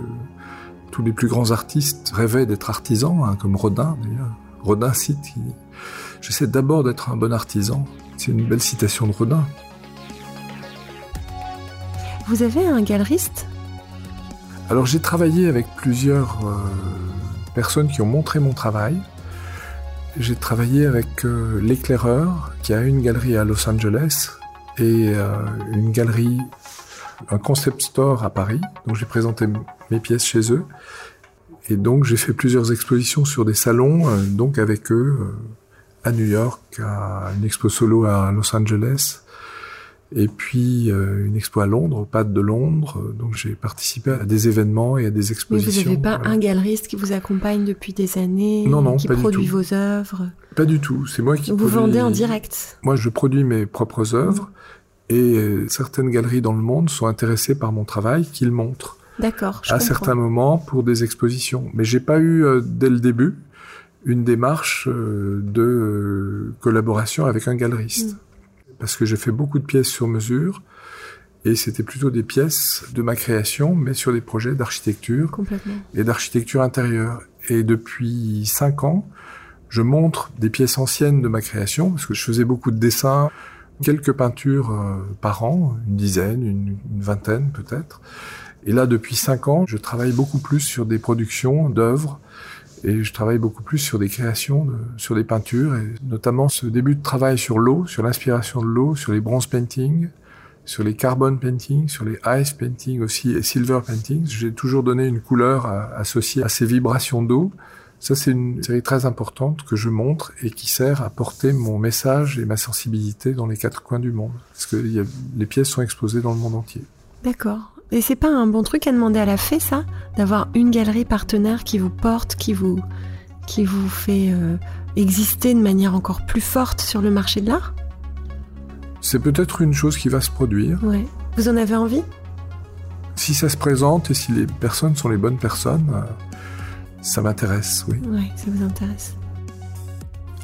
tous les plus grands artistes rêvaient d'être artisans, hein, comme Rodin d'ailleurs. Rodin cite, j'essaie d'abord d'être un bon artisan. C'est une belle citation de Rodin. Vous avez un galeriste? Alors j'ai travaillé avec plusieurs euh, personnes qui ont montré mon travail. J'ai travaillé avec euh, l'éclaireur qui a une galerie à Los Angeles et euh, une galerie, un concept store à Paris. Donc j'ai présenté mes pièces chez eux. Et donc j'ai fait plusieurs expositions sur des salons, donc avec eux, à New York, à une expo solo à Los Angeles, et puis euh, une expo à Londres, au PAD de Londres. Donc j'ai participé à des événements et à des Mais expositions. vous n'avez pas un galeriste qui vous accompagne depuis des années Non, non, Qui pas du produit tout. vos œuvres? Pas du tout. C'est moi qui Vous produis- vendez en direct? Moi, je produis mes propres œuvres et euh, certaines galeries dans le monde sont intéressées par mon travail qu'ils montrent D'accord, à comprends. certains moments pour des expositions. Mais j'ai pas eu euh, dès le début une démarche euh, de euh, collaboration avec un galeriste Mm. parce que j'ai fait beaucoup de pièces sur mesure et c'était plutôt des pièces de ma création mais sur des projets d'architecture et d'architecture intérieure. Et depuis cinq ans, je montre des pièces anciennes de ma création, parce que je faisais beaucoup de dessins, quelques peintures euh, par an, une dizaine, une, une vingtaine peut-être. Et là, depuis cinq ans, je travaille beaucoup plus sur des productions d'œuvres, et je travaille beaucoup plus sur des créations, sur des peintures, et notamment ce début de travail sur l'eau, sur l'inspiration de l'eau, sur les bronze paintings, sur les carbon paintings, sur les ice paintings aussi et silver paintings. J'ai toujours donné une couleur associée à ces vibrations d'eau. Ça, c'est une série très importante que je montre et qui sert à porter mon message et ma sensibilité dans les quatre coins du monde. Parce que les pièces sont exposées dans le monde entier. D'accord. Et c'est pas un bon truc à demander à la fée, ça? D'avoir une galerie partenaire qui vous porte, qui vous, qui vous fait euh, exister de manière encore plus forte sur le marché de l'art? C'est peut-être une chose qui va se produire. Ouais. Vous en avez envie? Si ça se présente et si les personnes sont les bonnes personnes, euh, ça m'intéresse, oui. Ouais, ça vous intéresse.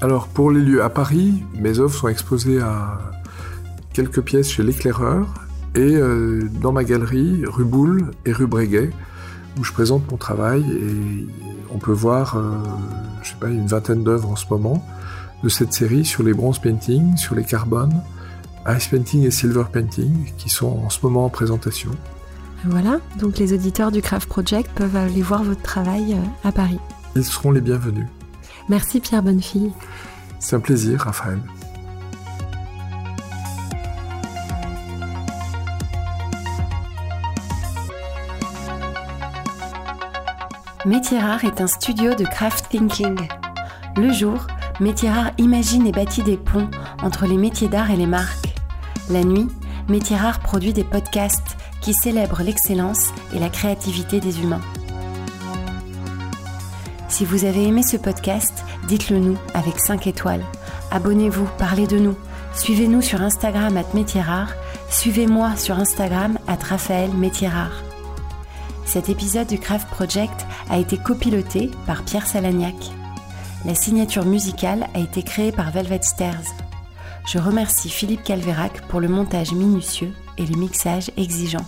Alors pour les lieux à Paris, mes œuvres sont exposées à quelques pièces chez l'éclaireur et euh, dans ma galerie rue Boulle et rue Breguet où je présente mon travail et on peut voir, euh, je sais pas, une vingtaine d'œuvres en ce moment de cette série sur les bronze paintings, sur les carbones, ice painting et silver painting qui sont en ce moment en présentation. Voilà, donc les auditeurs du Craft Project peuvent aller voir votre travail euh, à Paris. Ils seront les bienvenus. Merci Pierre Bonnefille. C'est un plaisir, Raphaël. Métier Rare est un studio de craft thinking. Le jour, Métier Rare imagine et bâtit des ponts entre les métiers d'art et les marques. La nuit, Métier Rare produit des podcasts qui célèbre l'excellence et la créativité des humains. Si vous avez aimé ce podcast, dites-le nous avec 5 étoiles. Abonnez-vous, parlez de nous. Suivez-nous sur Instagram at Métierard. Suivez-moi sur Instagram at Raphaël Métierard. Cet épisode du Craft Project a été copiloté par Pierre Salagnac. La signature musicale a été créée par Velvet Stairs. Je remercie Philippe Calvérac pour le montage minutieux et le mixage exigeant.